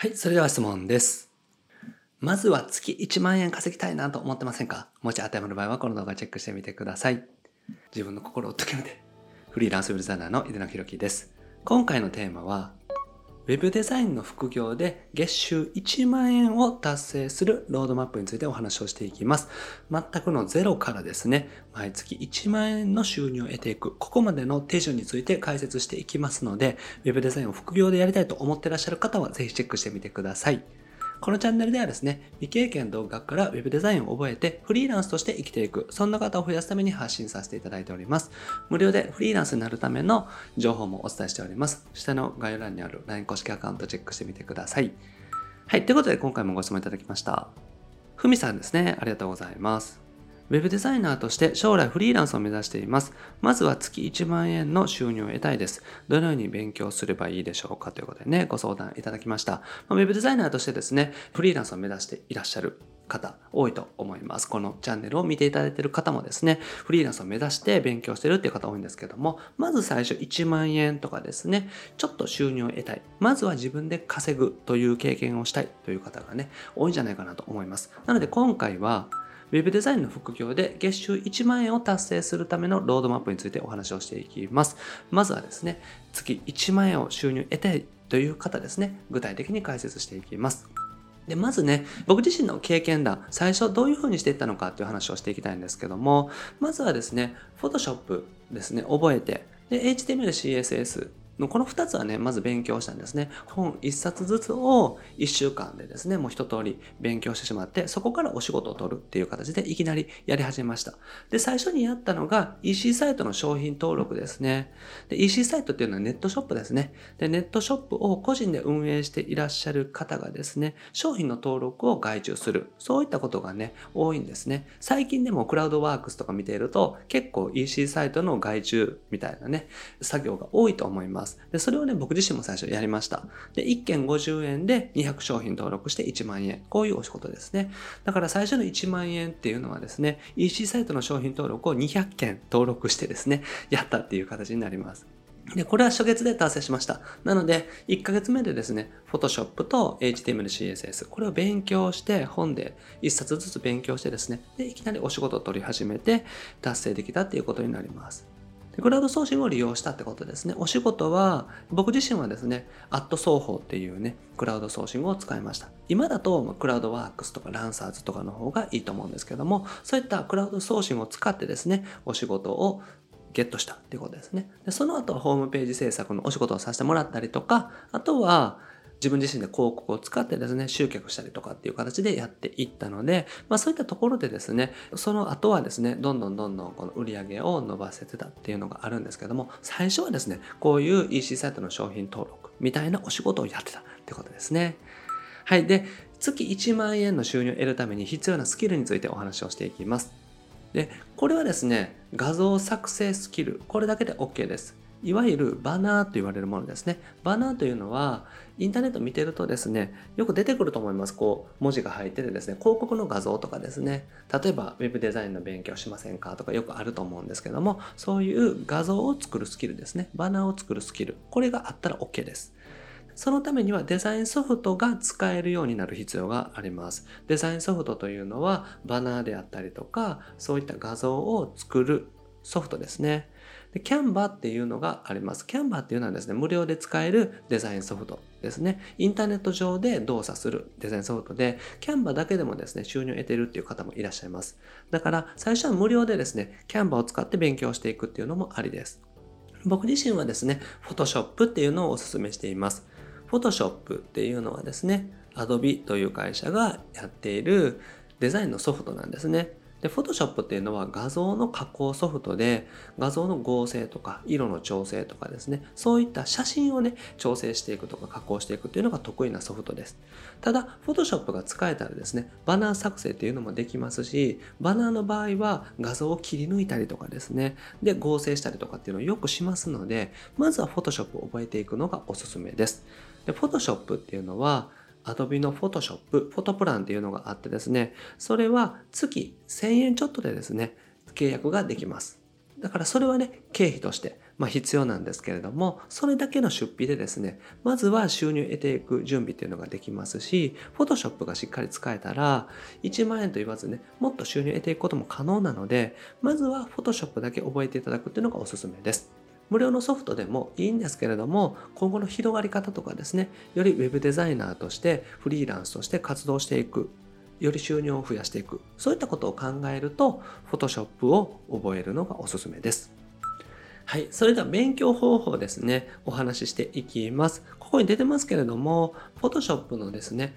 はい、それでは質問です。まずは月1万円稼ぎたいなと思ってませんか？もし当てはまる場合はこの動画チェックしてみてください。自分の心を解きめて。フリーランスウェルザーナーの井出野博樹です。今回のテーマは、ウェブデザインの副業で月収1万円を達成するロードマップについてお話をしていきます。全くのゼロからですね、毎月1万円の収入を得ていく、ここまでの手順について解説していきますので、ウェブデザインを副業でやりたいと思ってらっしゃる方はぜひチェックしてみてください。このチャンネルではですね、未経験独学から Web デザインを覚えてフリーランスとして生きていく、そんな方を増やすために発信させていただいております。無料でフリーランスになるための情報もお伝えしております。下の概要欄にある LINE 公式アカウントチェックしてみてください。はい、ということで今回もご質問いただきました。ふみさんですね、ありがとうございます。ウェブデザイナーとして将来フリーランスを目指しています。まずは月1万円の収入を得たいです。どのように勉強すればいいでしょうかということでね、ご相談いただきました。ウェブデザイナーとしてですね、フリーランスを目指していらっしゃる方多いと思います。このチャンネルを見ていただいている方もですね、フリーランスを目指して勉強してるっていう方多いんですけども、まず最初1万円とかですね、ちょっと収入を得たい。まずは自分で稼ぐという経験をしたいという方がね、多いんじゃないかなと思います。なので今回は、ウェブデザインの副業で月収1万円を達成するためのロードマップについてお話をしていきます。まずはですね、月1万円を収入得たいという方ですね、具体的に解説していきます。で、まずね、僕自身の経験談、最初どういう風にしていったのかっていう話をしていきたいんですけども、まずはですね、Photoshop ですね、覚えて、で、HTML、CSS のこの2つはね、まず勉強したんですね。本1冊ずつを1週間でですね、もう一通り勉強してしまって、そこからお仕事を取るっていう形でいきなりやり始めました。で、最初にやったのが EC サイトの商品登録ですね。で、EC サイトっていうのはネットショップですね。で、ネットショップを個人で運営していらっしゃる方がですね、商品の登録を外注する。そういったことがね、多いんですね。最近でもクラウドワークスとか見ていると、結構 EC サイトの外注みたいなね、作業が多いと思います。で、それをね、僕自身も最初やりました。で、1件50円で200商品登録して1万円。こういうお仕事ですね。だから最初の1万円っていうのはですね、EC サイトの商品登録を200件登録してですね、やったっていう形になります。で、これは初月で達成しました。なので、1ヶ月目でですね、Photoshop と HTML、CSS、これを勉強して、本で1冊ずつ勉強してですね、で、いきなりお仕事を取り始めて、達成できたっていうことになります。でクラウドソーシングを利用したってことですね。お仕事は、僕自身はですね、アット双方っていうね、クラウドソーシングを使いました。今だと、クラウドワークスとかランサーズとかの方がいいと思うんですけども、そういったクラウドソーシングを使ってですね、お仕事をゲットしたっていうことですね。でその後はホームページ制作のお仕事をさせてもらったりとか、あとは自分自身で広告を使ってですね、集客したりとかっていう形でやっていったので、まあそういったところでですね、その後はですね、どんどんどんどんこの売り上げを伸ばせてたっていうのがあるんですけども、最初はですね、こういう EC サイトの商品登録みたいなお仕事をやってたってことですね。はい。で、月1万円の収入を得るために必要なスキルについてお話をしていきます。で、これはですね、画像作成スキル、これだけで OK です。いわゆるバナーと言われるものですね。バナーというのは、インターネット見てるとですね、よく出てくると思います。こう、文字が入っててですね、広告の画像とかですね、例えば Web デザインの勉強しませんか？とかよくあると思うんですけども、そういう画像を作るスキルですね。バナーを作るスキル。これがあったら OK です。そのためにはデザインソフトが使えるようになる必要があります。デザインソフトというのはバナーであったりとか、そういった画像を作るソフトですね。で、キャンバーっていうのがあります。キャンバーっていうのはですね、無料で使えるデザインソフトですね。インターネット上で動作するデザインソフトで、キャンバーだけでもですね、収入を得てるっていう方もいらっしゃいます。だから、最初は無料でですね、キャンバーを使って勉強していくっていうのもありです。僕自身はですね、Photoshop っていうのをお勧めしています。Photoshop っていうのはですね、Adobe という会社がやっているデザインのソフトなんですね。で、Photoshop っていうのは画像の加工ソフトで、画像の合成とか、色の調整とかですね、そういった写真をね、調整していくとか加工していくっていうのが得意なソフトです。ただ、Photoshop が使えたらですね、バナー作成っていうのもできますし、バナーの場合は画像を切り抜いたりとかですね、で、合成したりとかっていうのをよくしますので、まずは Photoshop を覚えていくのがおすすめです。で、Photoshop っていうのは、Adobe の Photoshop、フォトプランっていうのがあってですね、それは月1000円ちょっとでですね、契約ができます。だからそれはね、経費としてまあ、必要なんですけれども、それだけの出費でですね、まずは収入得ていく準備っていうのができますし、Photoshop がしっかり使えたら、1万円と言わずね、もっと収入得ていくことも可能なので、まずは Photoshop だけ覚えていただくっていうのがおすすめです。無料のソフトでもいいんですけれども、今後の広がり方とかですね、より Web デザイナーとしてフリーランスとして活動していく、より収入を増やしていく、そういったことを考えると、Photoshop を覚えるのがおすすめです。はい。それでは勉強方法ですね、お話ししていきます。ここに出てますけれども、Photoshop のですね、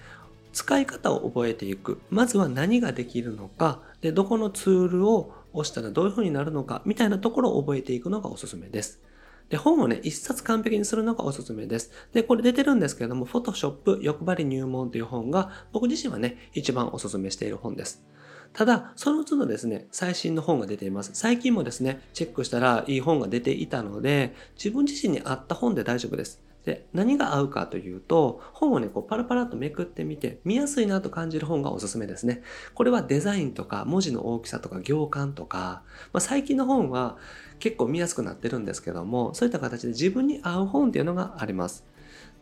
使い方を覚えていく。まずは何ができるのか、で、どこのツールを押したらどういう風になるのか、みたいなところを覚えていくのがおすすめです。で、本をね、一冊完璧にするのがおすすめです。で、これ出てるんですけれども、Photoshop 欲張り入門という本が僕自身はね、一番おすすめしている本です。ただ、その都度ですね、最新の本が出ています。最近もですね、チェックしたらいい本が出ていたので、自分自身に合った本で大丈夫です。で、何が合うかというと、本をね、こうパラパラとめくってみて、見やすいなと感じる本がおすすめですね。これはデザインとか、文字の大きさとか、行間とか、まあ、最近の本は結構見やすくなってるんですけども、そういった形で自分に合う本っていうのがあります。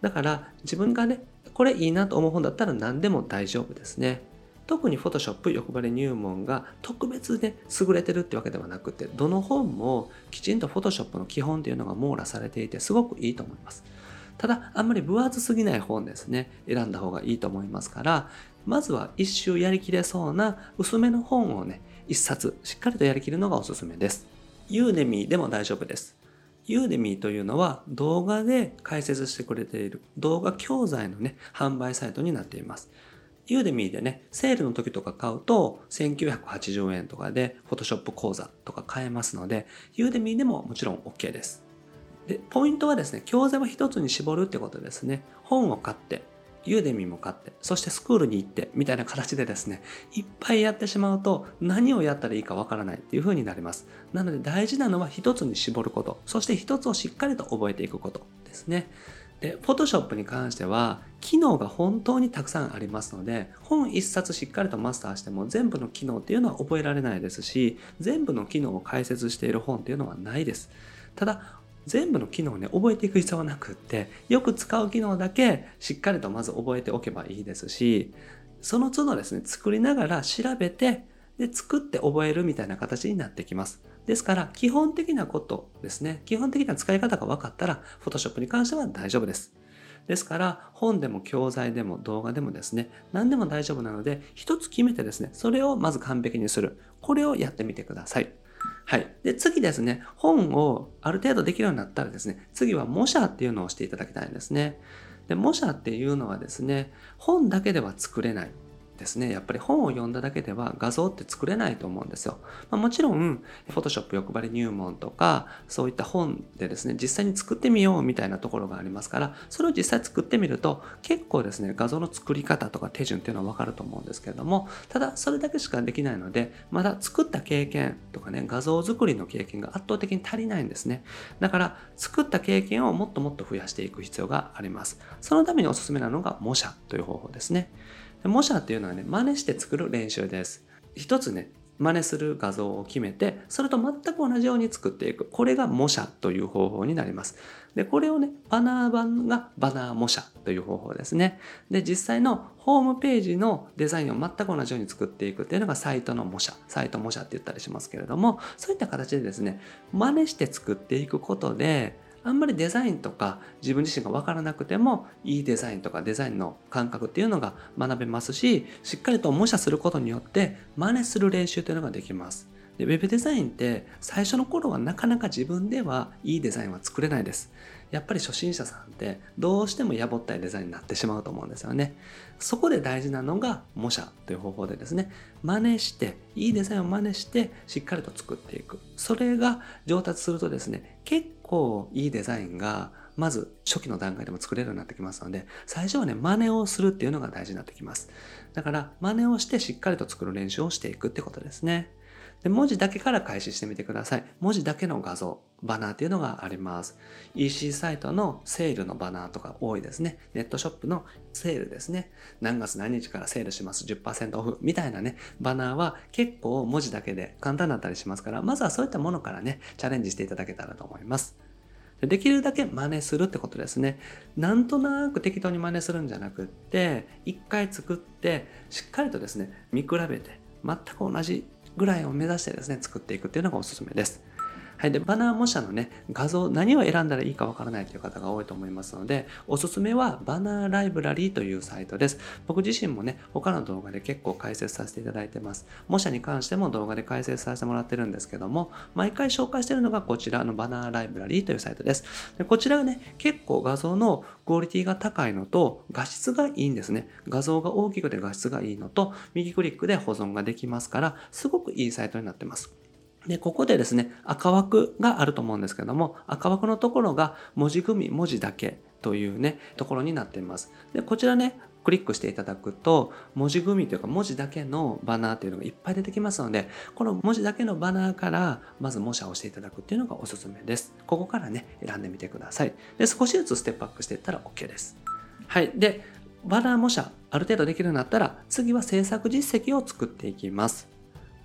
だから、自分がね、これいいなと思う本だったら何でも大丈夫ですね。特に Photoshop 欲張り入門が特別で優れてるってわけではなくて、どの本もきちんと Photoshop の基本っていうのが網羅されていてすごくいいと思います。ただ、あんまり分厚すぎない本ですね、選んだ方がいいと思いますから、まずは一周やりきれそうな薄めの本をね、一冊しっかりとやりきるのがおすすめです。 Udemy でも大丈夫です。 Udemy というのは動画で解説してくれている動画教材のね、販売サイトになっています。 Udemy でね、セールの時とか買うと1980円とかで Photoshop 講座とか買えますので、 Udemy でももちろん OK です。で、ポイントはですね、教材は一つに絞るってことですね。本を買って、 Udemy も買って、そしてスクールに行って、みたいな形でですね、いっぱいやってしまうと何をやったらいいかわからないっていう風になります。なので大事なのは一つに絞ること、そして一つをしっかりと覚えていくことですね。で、Photoshop に関しては、機能が本当にたくさんありますので、本一冊しっかりとマスターしても全部の機能っていうのは覚えられないですし、全部の機能を解説している本っていうのはないです。ただ、全部の機能をね、覚えていく必要はなくって、よく使う機能だけしっかりとまず覚えておけばいいですし、その都度ですね、作りながら調べて、で、作って覚えるみたいな形になってきます。ですから、基本的なことですね。基本的な使い方が分かったら、Photoshop に関しては大丈夫です。ですから、本でも教材でも動画でもですね、何でも大丈夫なので、一つ決めてですね、それをまず完璧にする。これをやってみてください。はい。で、次ですね、本をある程度できるようになったらですね、次は模写っていうのをしていただきたいんですね。で、模写っていうのはですね、本だけでは作れない。ですね、やっぱり本を読んだだけでは画像って作れないと思うんですよ。まあ、もちろん、Photoshop 欲張り入門とか、そういった本でですね、実際に作ってみようみたいなところがありますから、それを実際作ってみると、結構ですね、画像の作り方とか手順っていうのはわかると思うんですけれども、ただそれだけしかできないので、まだ作った経験とかね、画像作りの経験が圧倒的に足りないんですね。だから、作った経験をもっともっと増やしていく必要があります。そのためにおすすめなのが模写という方法ですね。模写っていうのはね、真似して作る練習です。一つね、真似する画像を決めて、それと全く同じように作っていく。これが模写という方法になります。で、これをね、バナー版がバナー模写という方法ですね。で、実際のホームページのデザインを全く同じように作っていくっていうのがサイトの模写、サイト模写って言ったりしますけれども、そういった形でですね、真似して作っていくことで、あんまりデザインとか自分自身が分からなくてもいいデザインとかデザインの感覚っていうのが学べますししっかりと模写することによって真似する練習というのができます。でウェブデザインって最初の頃はなかなか自分ではいいデザインは作れないです。やっぱり初心者さんってどうしてもやぼったいデザインになってしまうと思うんですよね。そこで大事なのが模写という方法でですね、真似して、いいデザインを真似してしっかりと作っていく。それが上達するとですね、結構いいデザインがまず初期の段階でも作れるようになってきますので、最初はね、真似をするっていうのが大事になってきます。だから、真似をしてしっかりと作る練習をしていくってことですね。で文字だけから開始してみてください。文字だけの画像、バナーっていうのがあります。EC サイトのセールのバナーとか多いですね。ネットショップのセールですね。何月何日からセールします。10%オフみたいなね、バナーは結構文字だけで簡単だったりしますから、まずはそういったものからね、チャレンジしていただけたらと思います。できるだけ真似するってことですね。なんとなく適当に真似するんじゃなくって、一回作って、しっかりとですね、見比べて、全く同じぐらいを目指してですね、作っていくっていうのがおすすめです。はい。で、バナー模写のね、画像、何を選んだらいいかわからないという方が多いと思いますので、おすすめはバナーライブラリーというサイトです。僕自身もね、他の動画で結構解説させていただいてます。模写に関しても動画で解説させてもらってるんですけども、毎回紹介してるのがこちらのバナーライブラリーというサイトです。でこちらがね、結構画像のクオリティが高いのと、画質がいいんですね。画像が大きくて画質がいいのと、右クリックで保存ができますから、すごくいいサイトになってます。で、ここでですね、赤枠があると思うんですけども、赤枠のところが文字組み、文字だけというね、ところになっています。で、こちらね、クリックしていただくと、文字組みというか文字だけのバナーというのがいっぱい出てきますので、この文字だけのバナーからまず模写をしていただくっていうのがおすすめです。ここからね、選んでみてください。で、少しずつステップアップしていったら OK です。はい。で、バナー模写ある程度できるようになったら、次は制作実績を作っていきます。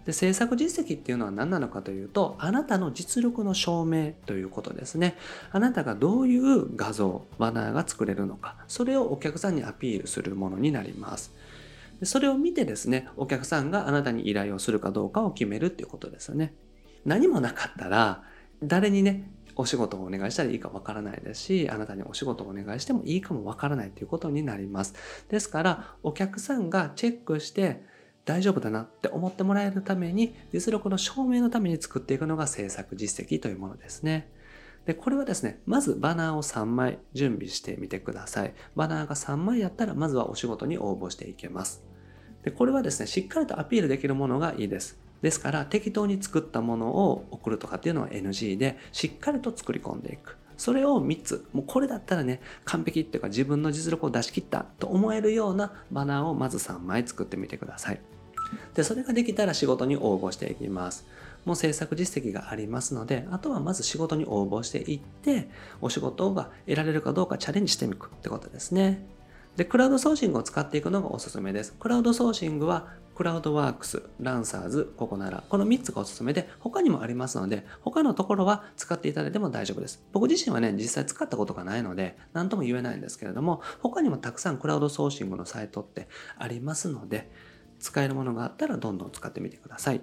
で制作実績っていうのは何なのかというとあなたの実力の証明ということですね。あなたがどういう画像バナーが作れるのか。それをお客さんにアピールするものになります。でそれを見てですねお客さんがあなたに依頼をするかどうかを決めるっていうことですよね。何もなかったら誰にねお仕事をお願いしたらいいかわからないですし、あなたにお仕事をお願いしてもいいかもわからないということになります。ですから、お客さんがチェックして、大丈夫だなって思ってもらえるために実力の証明のために作っていくのが制作実績というものですね。で、これはですね、まずバナーを3枚準備してみてください。バナーが3枚やったら、まずはお仕事に応募していけます。で、これはですね、しっかりとアピールできるものがいいです。ですから、適当に作ったものを送るとかっていうのは NG で、しっかりと作り込んでいく。それを3つ、もうこれだったらね、完璧っていうか自分の実力を出し切ったと思えるようなバナーをまず3枚作ってみてください。で、それができたら仕事に応募していきます。もう制作実績がありますので、あとはまず仕事に応募していって、お仕事が得られるかどうかチャレンジしてみくってことですね。で、クラウドソーシングを使っていくのがおすすめです。クラウドソーシングは、クラウドワークス、ランサーズ、ココナラ、この3つがおすすめで、他にもありますので、他のところは使っていただいても大丈夫です。僕自身はね、実際使ったことがないので、何とも言えないんですけれども、他にもたくさんクラウドソーシングのサイトってありますので、使えるものがあったらどんどん使ってみてください。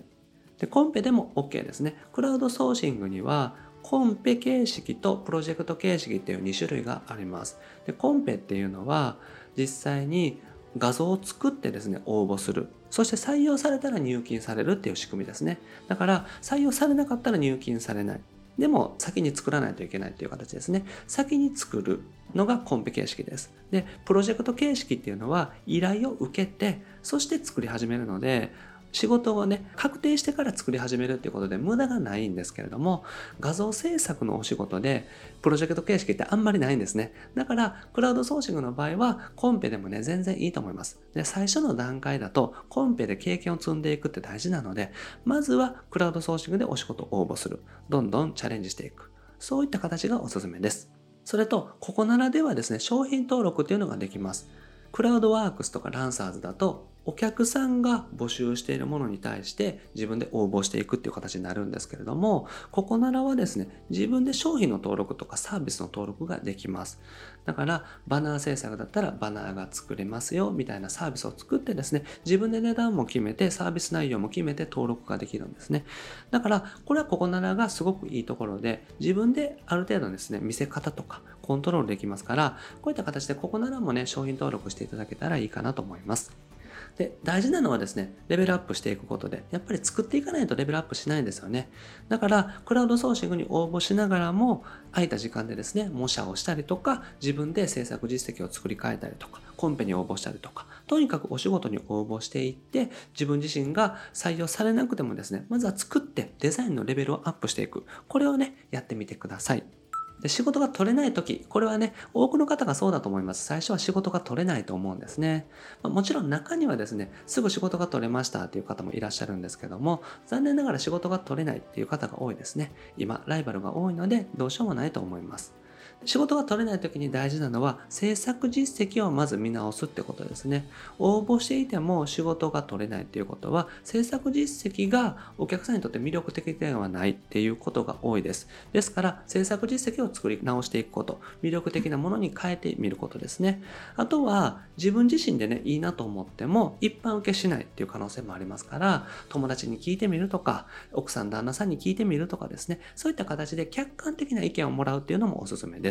で、コンペでも OK ですね。クラウドソーシングにはコンペ形式とプロジェクト形式っていう2種類があります。で、コンペっていうのは実際に画像を作ってですね、応募する。そして採用されたら入金されるっていう仕組みですね。だから採用されなかったら入金されない。でも先に作らないといけないという形ですね。先に作るのがコンペ形式です。で、プロジェクト形式っていうのは依頼を受けて、そして作り始めるので、仕事をね、確定してから作り始めるっていうことで無駄がないんですけれども、画像制作のお仕事で、プロジェクト形式ってあんまりないんですね。だから、クラウドソーシングの場合は、コンペでもね、全然いいと思います。で、最初の段階だと、コンペで経験を積んでいくって大事なので、まずはクラウドソーシングでお仕事を応募する。どんどんチャレンジしていく。そういった形がおすすめです。それと、ここならではですね、商品登録っていうのができます。クラウドワークスとかランサーズだとお客さんが募集しているものに対して自分で応募していくっていう形になるんですけれども、ここならはですね、自分で商品の登録とかサービスの登録ができます。だから、バナー制作だったらバナーが作れますよ、みたいなサービスを作ってですね、自分で値段も決めて、サービス内容も決めて登録ができるんですね。だから、これはここならがすごくいいところで、自分である程度ですね、見せ方とかコントロールできますから、こういった形でここならもね、商品登録していただけたらいいかなと思います。で、大事なのはですね、レベルアップしていくことで、やっぱり作っていかないとレベルアップしないんですよね。だから、クラウドソーシングに応募しながらも、空いた時間でですね、模写をしたりとか、自分で制作実績を作り変えたりとか、コンペに応募したりとか、とにかくお仕事に応募していって、自分自身が採用されなくてもですね、まずは作ってデザインのレベルをアップしていく。これをね、やってみてください。で仕事が取れない時、これはね、多くの方がそうだと思います。最初は仕事が取れないと思うんですね。まあ、もちろん中にはですね、すぐ仕事が取れましたっていう方もいらっしゃるんですけども、残念ながら仕事が取れないっていう方が多いですね。今、ライバルが多いので、どうしようもないと思います。仕事が取れない時に大事なのは制作実績をまず見直すってことですね。応募していても仕事が取れないっていうことは制作実績がお客さんにとって魅力的ではないっていうことが多いです。ですから制作実績を作り直していくこと、魅力的なものに変えてみることですね。あとは自分自身でね、いいなと思っても一般受けしないっていう可能性もありますから友達に聞いてみるとか奥さん旦那さんに聞いてみるとかですねそういった形で客観的な意見をもらうっていうのもおすすめです。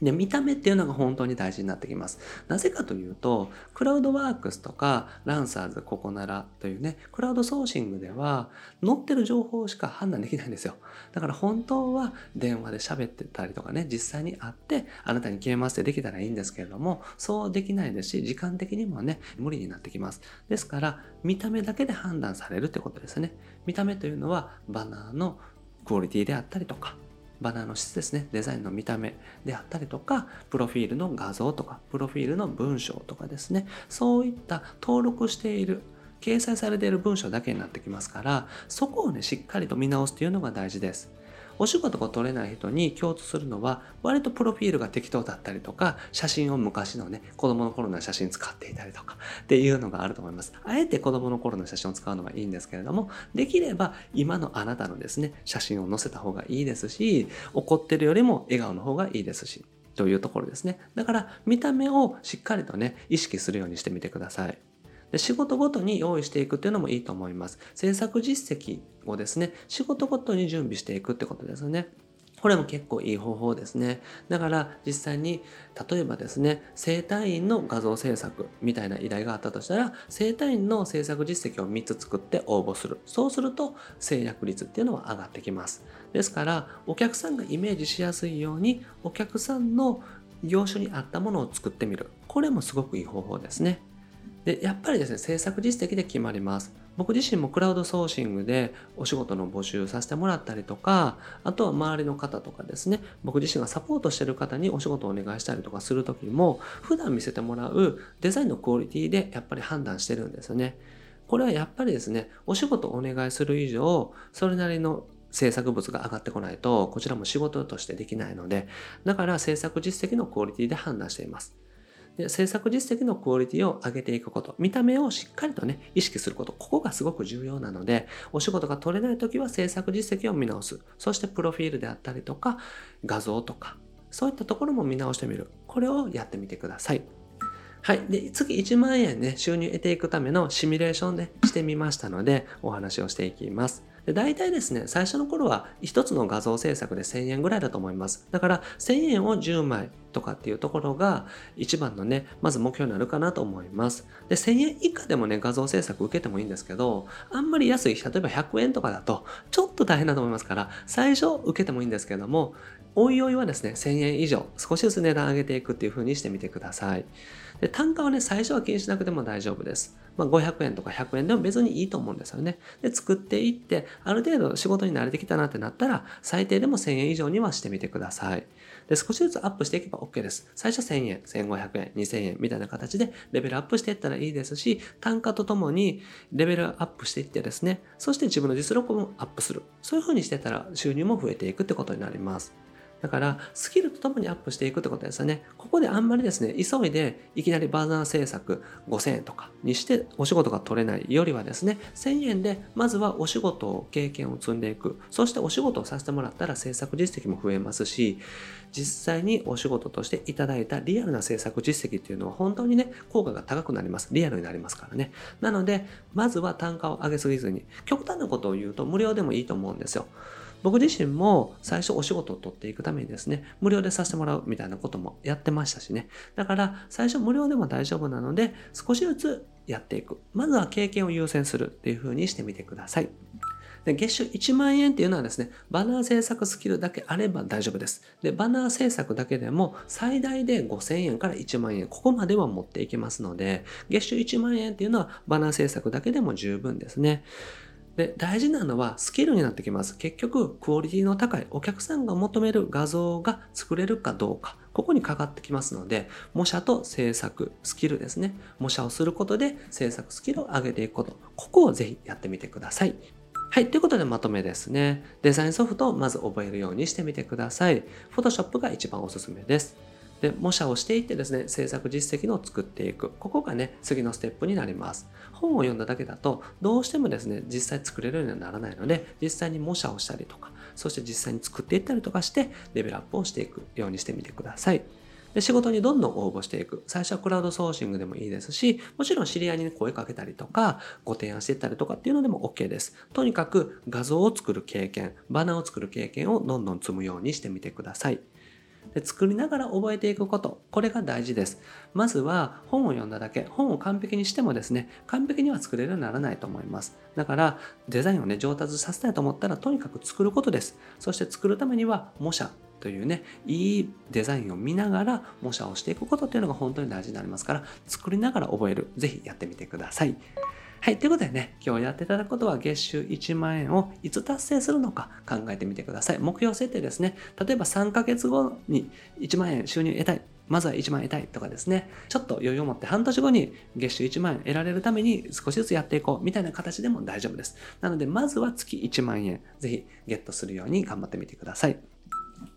で、見た目っていうのが本当に大事になってきます。なぜかというと、クラウドワークスとか、ランサーズ、ココナラというね、クラウドソーシングでは、載ってる情報しか判断できないんですよ。だから本当は電話で喋ってたりとかね、実際に会って、あなたに消えますってできたらいいんですけれども、そうできないですし、時間的にもね、無理になってきます。ですから、見た目だけで判断されるってことですね。見た目というのは、バナーのクオリティであったりとか、バナーの質ですね、デザインの見た目であったりとか、プロフィールの画像とか、プロフィールの文章とかですね、そういった登録している、掲載されている文章だけになってきますから、そこをね、しっかりと見直すというのが大事です。お仕事が取れない人に共通するのは、割とプロフィールが適当だったりとか、写真を昔のね、子供の頃の写真使っていたりとか、っていうのがあると思います。あえて子供の頃の写真を使うのはいいんですけれども、できれば今のあなたのですね、写真を載せた方がいいですし、怒ってるよりも笑顔の方がいいですし、というところですね。だから見た目をしっかりとね、意識するようにしてみてください。で仕事ごとに用意していくっていうのもいいと思います。制作実績をですね、仕事ごとに準備していくってことですね。これも結構いい方法ですね。だから実際に例えばですね、整体院の画像制作みたいな依頼があったとしたら、整体院の制作実績を3つ作って応募する。そうすると制約率っていうのは上がってきます。ですからお客さんがイメージしやすいようにお客さんの業種に合ったものを作ってみる。これもすごくいい方法ですね。で、やっぱりですね、制作実績で決まります。僕自身もクラウドソーシングでお仕事の募集させてもらったりとか、あとは周りの方とかですね、僕自身がサポートしてる方にお仕事をお願いしたりとかするときも、普段見せてもらうデザインのクオリティでやっぱり判断してるんですよね。これはやっぱりですね、お仕事をお願いする以上、それなりの制作物が上がってこないと、こちらも仕事としてできないので、だから制作実績のクオリティで判断しています。で制作実績のクオリティを上げていくこと、見た目をしっかりとね、意識すること、ここがすごく重要なので、お仕事が取れない時は制作実績を見直す。そしてプロフィールであったりとか、画像とか、そういったところも見直してみる。これをやってみてください。はい。で、月1万円ね、収入得ていくためのシミュレーションでしてみましたので、お話をしていきます。で大体ですね、最初の頃は1つの画像制作で1000円ぐらいだと思います。だから1000円を10枚とかっていうところが一番のね、まず目標になるかなと思います。で、1000円以下でもね、画像制作受けてもいいんですけど、あんまり安い、例えば100円とかだとちょっと大変だと思いますから、最初受けてもいいんですけども、おいおいはですね、1000円以上、少しずつ値段上げていくっていう風にしてみてください。で単価はね、最初は気にしなくても大丈夫です。まあ、500円とか100円でも別にいいと思うんですよね。で、作っていって、ある程度仕事に慣れてきたなってなったら、最低でも1000円以上にはしてみてください。で、少しずつアップしていけば OK です。最初1000円、1500円、2000円みたいな形でレベルアップしていったらいいですし、単価とともにレベルアップしていってですね、そして自分の実力もアップする。そういう風にしてたら収入も増えていくってことになります。だから、スキルとともにアップしていくってことですよね。ここであんまりですね、急いでいきなりバーナー制作5000円とかにしてお仕事が取れないよりはですね、1000円でまずはお仕事を経験を積んでいく。そしてお仕事をさせてもらったら制作実績も増えますし、実際にお仕事としていただいたリアルな制作実績っていうのは本当にね、効果が高くなります。リアルになりますからね。なので、まずは単価を上げすぎずに、極端なことを言うと無料でもいいと思うんですよ。僕自身も最初お仕事を取っていくためにですね、無料でさせてもらうみたいなこともやってましたしね。だから最初無料でも大丈夫なので、少しずつやっていく。まずは経験を優先するっていう風にしてみてください。で月収1万円っていうのはですね、バナー制作スキルだけあれば大丈夫です。で、バナー制作だけでも最大で5000円から1万円、ここまでは持っていきますので、月収1万円っていうのはバナー制作だけでも十分ですね。で、大事なのはスキルになってきます。結局、クオリティの高いお客さんが求める画像が作れるかどうか、ここにかかってきますので、模写と制作スキルですね。模写をすることで制作スキルを上げていくこと、ここをぜひやってみてください。はい。ということでまとめですね。デザインソフトをまず覚えるようにしてみてください。Photoshop が一番おすすめです。で、模写をしていってですね、制作実績を作っていく。ここがね、次のステップになります。本を読んだだけだと、どうしてもですね、実際作れるようにはならないので、実際に模写をしたりとか、そして実際に作っていったりとかして、レベルアップをしていくようにしてみてください。で仕事にどんどん応募していく。最初はクラウドソーシングでもいいですし、もちろん知り合いに声かけたりとか、ご提案していったりとかっていうのでも OK です。とにかく画像を作る経験、バナーを作る経験をどんどん積むようにしてみてください。で作りながら覚えていくこと、これが大事です。まずは本を読んだだけ、本を完璧にしてもですね、完璧には作れるようにならないと思います。だからデザインをね、上達させたいと思ったらとにかく作ることです。そして作るためには模写、というね、いいデザインを見ながら模写をしていくことっていうのが本当に大事になりますから、作りながら覚える。ぜひやってみてください。はい。ということでね、今日やっていただくことは月収1万円をいつ達成するのか考えてみてください。目標設定ですね。例えば3ヶ月後に1万円収入得たい。まずは1万円得たいとかですね。ちょっと余裕を持って半年後に月収1万円得られるために少しずつやっていこうみたいな形でも大丈夫です。なので、まずは月1万円、ぜひゲットするように頑張ってみてください。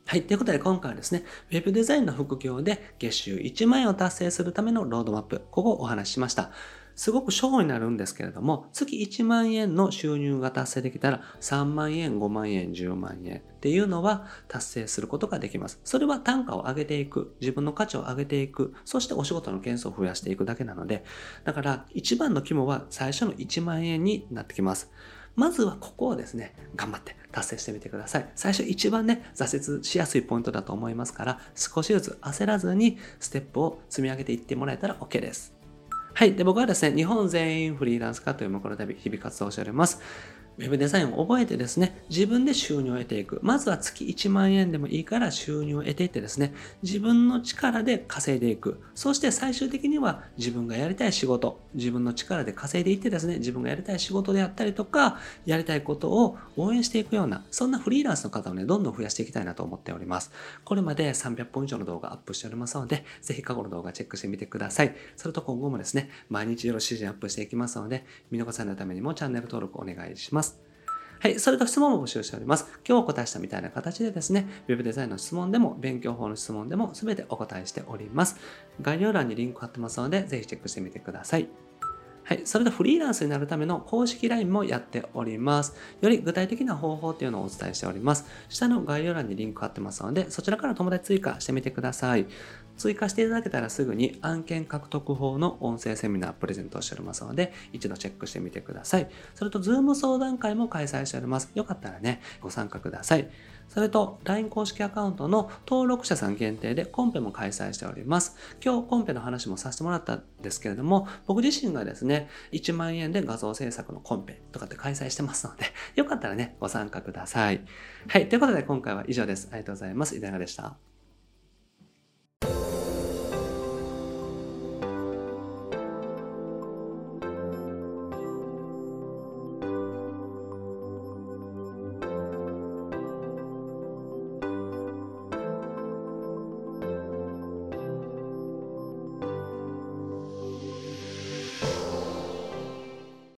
はい。ということで今回はですね、Web デザインの副業で月収1万円を達成するためのロードマップ、ここをお話ししました。すごく初歩になるんですけれども、月1万円の収入が達成できたら、3万円、5万円、10万円っていうのは達成することができます。それは単価を上げていく、自分の価値を上げていく、そしてお仕事の件数を増やしていくだけなので、だから一番の肝は最初の1万円になってきます。まずはここをですね、頑張って達成してみてください。最初一番ね、挫折しやすいポイントだと思いますから、少しずつ焦らずにステップを積み上げていってもらえたら OK です。はい。で、僕はですね、日本全員フリーランス化という目この度、日々活動しております。ウェブデザインを覚えてですね、自分で収入を得ていく。まずは月1万円でもいいから収入を得ていってですね、自分の力で稼いでいく。そして最終的には自分がやりたい仕事、自分の力で稼いでいってですね、自分がやりたい仕事であったりとか、やりたいことを応援していくような、そんなフリーランスの方をね、どんどん増やしていきたいなと思っております。これまで300本以上の動画アップしておりますので、ぜひ過去の動画チェックしてみてください。それと今後もですね、毎日よろしいアップしていきますので、見逃さないためにもチャンネル登録お願いします。はい、それと質問も募集しております。今日お答えしたみたいな形でですね、Web デザインの質問でも、勉強法の質問でも全てお答えしております。概要欄にリンク貼ってますので、ぜひチェックしてみてください。はい。それとフリーランスになるための公式 LINE もやっております。より具体的な方法っていうのをお伝えしております。下の概要欄にリンク貼ってますので、そちらから友達追加してみてください。追加していただけたらすぐに案件獲得法の音声セミナープレゼントしておりますので、一度チェックしてみてください。それと、 Zoom 相談会も開催しております。よかったらね、ご参加ください。それと、LINE 公式アカウントの登録者さん限定でコンペも開催しております。今日コンペの話もさせてもらったんですけれども、僕自身がですね、1万円で画像制作のコンペとかって開催してますので、よかったらね、ご参加ください。はい。ということで今回は以上です。ありがとうございます。井田でした。